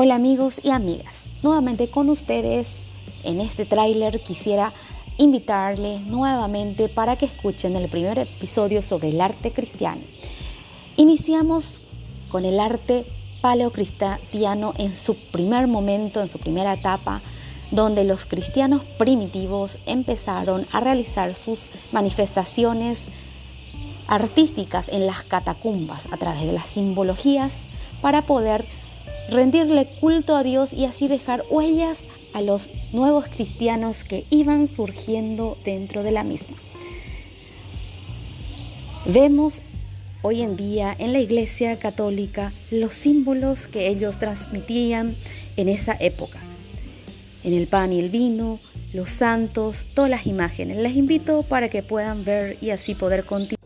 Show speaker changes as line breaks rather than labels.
Hola amigos y amigas, nuevamente con ustedes en este tráiler quisiera invitarles nuevamente para que escuchen el primer episodio sobre el arte cristiano. Iniciamos con el arte paleocristiano en su primer momento, en su primera etapa, donde los cristianos primitivos empezaron a realizar sus manifestaciones artísticas en las catacumbas a través de las simbologías para poder rendirle culto a Dios y así dejar huellas a los nuevos cristianos que iban surgiendo dentro de la misma. Vemos hoy en día en la Iglesia Católica los símbolos que ellos transmitían en esa época. En el pan y el vino, los santos, todas las imágenes. Les invito para que puedan ver y así poder continuar.